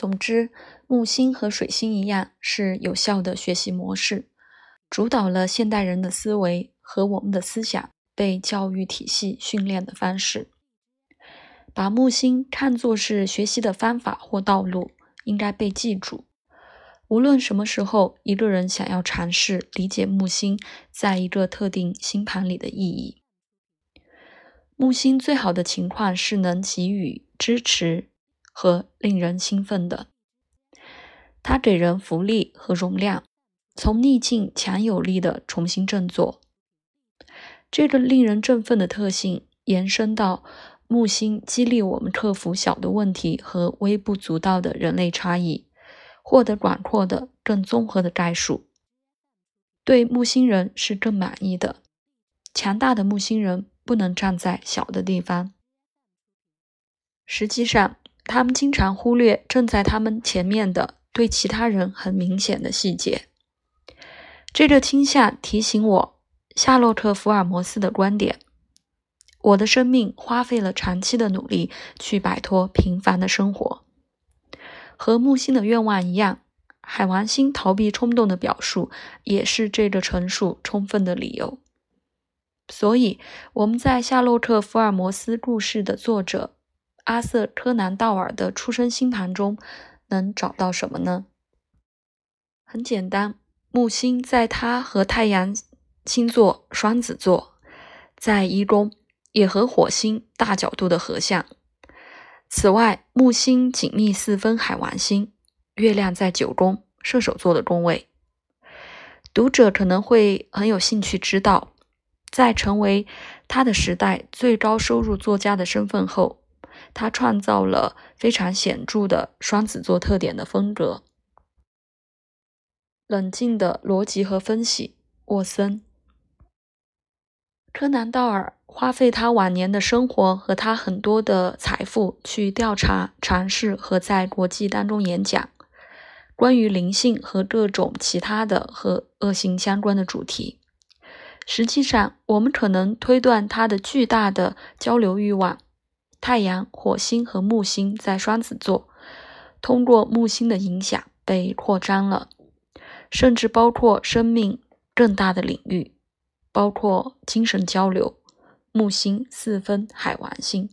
总之，木星和水星一样，是有效的学习模式，主导了现代人的思维和我们的思想被教育体系训练的方式。把木星看作是学习的方法或道路，应该被记住。无论什么时候，一个人想要尝试理解木星在一个特定星盘里的意义，木星最好的情况是能给予支持。和令人兴奋的，它给人浮力和容量，从逆境强有力的重新振作。这个令人振奋的特性延伸到木星，激励我们克服小的问题和微不足道的人类差异，获得广阔的、更综合的概述。对木星人是更满意的。强大的木星人不能站在小的地方。实际上。他们经常忽略正在他们前面的对其他人很明显的细节。这个倾向提醒我夏洛克·福尔摩斯的观点：我的生命花费了长期的努力去摆脱平凡的生活。和木星的愿望一样，海王星逃避冲动的表述也是这个陈述充分的理由。所以，我们在夏洛克·福尔摩斯故事的作者。阿瑟·柯南道尔的出生星盘中能找到什么呢？很简单，木星在他和太阳星座双子座，在一宫，也和火星大角度的合相。此外，木星紧密四分海王星，月亮在九宫射手座的宫位。读者可能会很有兴趣知道，在成为他的时代最高收入作家的身份后。他创造了非常显著的双子座特点的风格，冷静的逻辑和分析。沃森、柯南道尔花费他晚年的生活和他很多的财富去调查、尝试和在国际当中演讲，关于灵性和各种其他的和恶性相关的主题。实际上，我们可能推断他的巨大的交流欲望。太阳、火星和木星在双子座，通过木星的影响被扩张了，甚至包括生命更大的领域，包括精神交流。木星四分海王星。